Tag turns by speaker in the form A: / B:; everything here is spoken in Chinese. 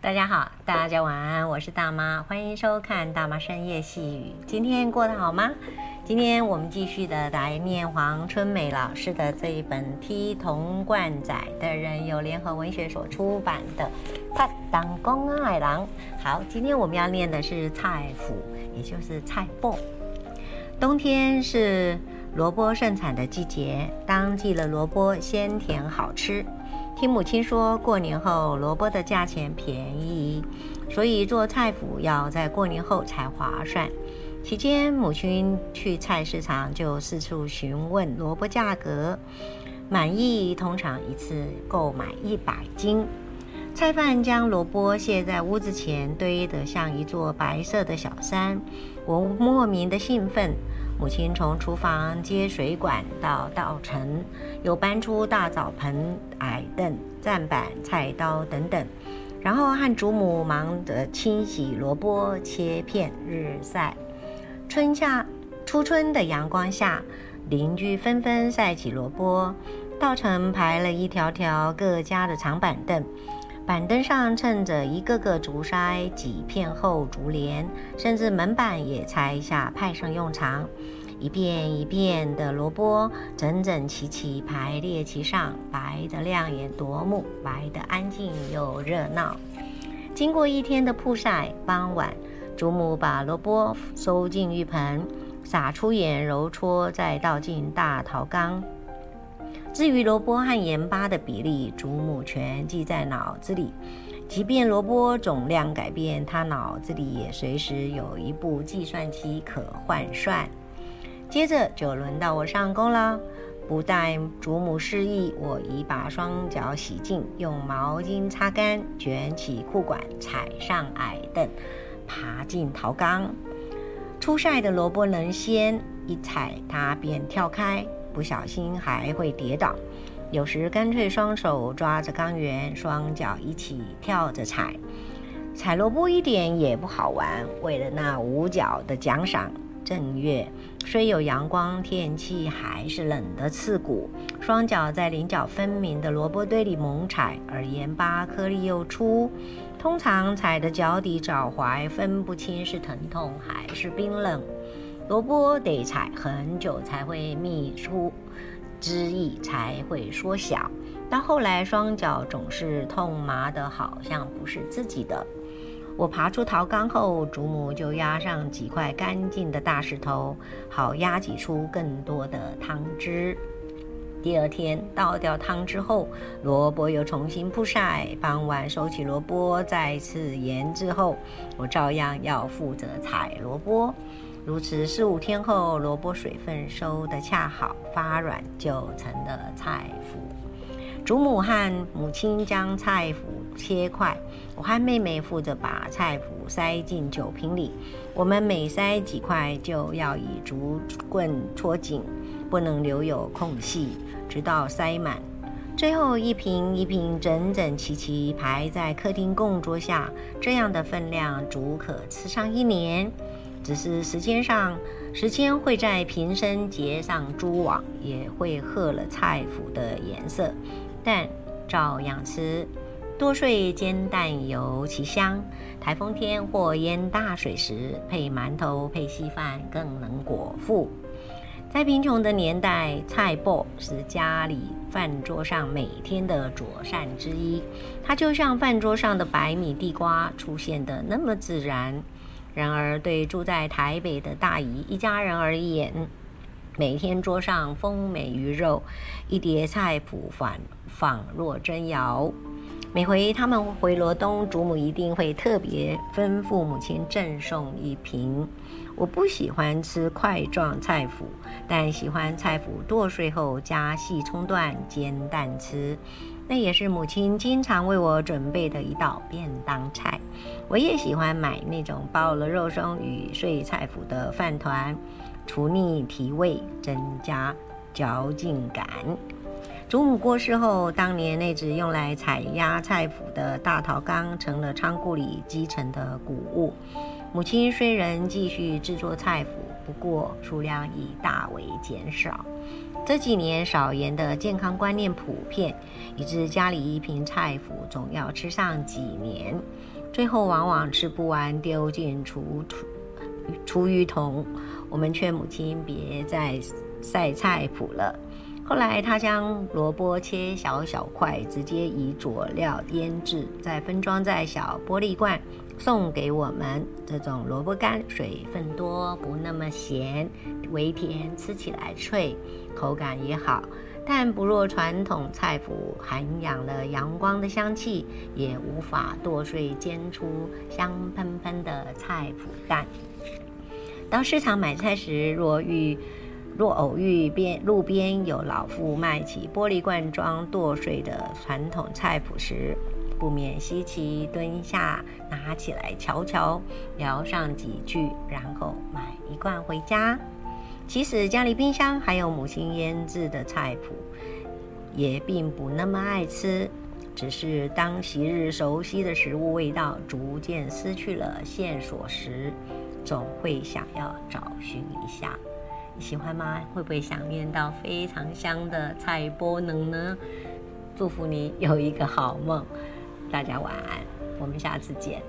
A: 大家好，大家晚安，我是大妈，欢迎收看大妈深夜细语。今天过得好吗？今天我们继续的来念黄春美老师的这一本《踢童贯仔》的人由联合文学所出版的《拍当公爱郎》。好，今天我们要念的是菜脯，也就是菜脯。冬天是萝卜盛产的季节，当季的萝卜鲜甜好吃。听母亲说，过年后萝卜的价钱便宜，所以做菜脯要在过年后才划算。期间，母亲去菜市场就四处询问萝卜价格，满意通常一次购买一百斤。菜贩将萝卜卸在屋子前，堆得像一座白色的小山。我莫名的兴奋。母亲从厨房接水管到稻城，又搬出大澡盆、矮凳、砧板、菜刀等等，然后和祖母忙着清洗萝卜、切片、日晒。春夏初春的阳光下，邻居纷纷晒起萝卜，稻城排了一条条各家的长板凳。板凳上衬着一个个竹筛，几片厚竹帘，甚至门板也拆下派上用场。一片一片的萝卜整整齐齐排列其上，白得亮眼夺目，白得安静又热闹。经过一天的曝晒，傍晚，祖母把萝卜收进浴盆，撒出盐揉搓，再倒进大陶缸。至于萝卜和盐巴的比例，祖母全记在脑子里。即便萝卜总量改变，她脑子里也随时有一部计算机可换算。接着就轮到我上工了，不待祖母示意，我已把双脚洗净，用毛巾擦干，卷起裤管，踩上矮凳，爬进陶缸。初晒的萝卜能鲜，一踩它便跳开。不小心还会跌倒，有时干脆双手抓着缸缘，双脚一起跳着踩。踩萝卜一点也不好玩，为了那五角的奖赏。正月虽有阳光，天气还是冷得刺骨。双脚在棱角分明的萝卜堆里猛踩，而盐巴颗粒又粗，通常踩得脚底脚踝分不清是疼痛还是冰冷。萝卜得踩很久才会泌出汁液，才会缩小。到后来，双脚总是痛麻的，好像不是自己的。我爬出陶缸后，祖母就压上几块干净的大石头，好压挤出更多的汤汁。第二天倒掉汤汁后，萝卜又重新曝晒。傍晚收起萝卜，再次腌制后，我照样要负责采萝卜。如此四五天后，萝卜水分收得恰好，发软，就成了菜脯。祖母和母亲将菜脯切块，我和妹妹负责把菜脯塞进酒瓶里。我们每塞几块，就要以竹棍戳紧，不能留有空隙，直到塞满。最后一瓶一瓶整整齐齐排在客厅供桌下，这样的分量足可吃上一年。只是时间上，时间会在瓶身结上蛛网，也会褐了菜脯的颜色，但照样吃。剁碎煎蛋尤其香。台风天或淹大水时，配馒头配稀饭更能果腹。在贫穷的年代，菜脯是家里饭桌上每天的佐膳之一，它就像饭桌上的白米地瓜，出现的那么自然。然而，对住在台北的大姨一家人而言，每天桌上丰美鱼肉，一碟菜脯仿仿若珍肴。每回他们回罗东，祖母一定会特别吩咐母亲赠送一瓶。我不喜欢吃块状菜脯，但喜欢菜脯剁碎后加细葱段煎蛋吃。那也是母亲经常为我准备的一道便当菜。我也喜欢买那种包了肉松与碎菜脯的饭团，除腻提味，增加嚼劲感。祖母过世后，当年那只用来采压菜脯的大陶缸成了仓库里积尘的谷物。母亲虽仍继续制作菜脯，不过数量已大为减少。这几年少盐的健康观念普遍，以致家里一瓶菜脯总要吃上几年，最后往往吃不完丢进厨厨厨余桶。我们劝母亲别再晒菜脯了。后来，他将萝卜切小小块，直接以佐料腌制，再分装在小玻璃罐，送给我们。这种萝卜干水分多，不那么咸，微甜，吃起来脆，口感也好。但不若传统菜脯涵养了阳光的香气，也无法剁碎煎出香喷喷的菜脯蛋。到市场买菜时，若遇若偶遇边路边有老妇卖起玻璃罐装剁碎的传统菜谱时，不免稀奇，蹲下拿起来瞧瞧，聊上几句，然后买一罐回家。其实家里冰箱还有母亲腌制的菜谱，也并不那么爱吃，只是当昔日熟悉的食物味道逐渐失去了线索时，总会想要找寻一下。喜欢吗？会不会想念到非常香的菜波能呢？祝福你有一个好梦，大家晚安，我们下次见。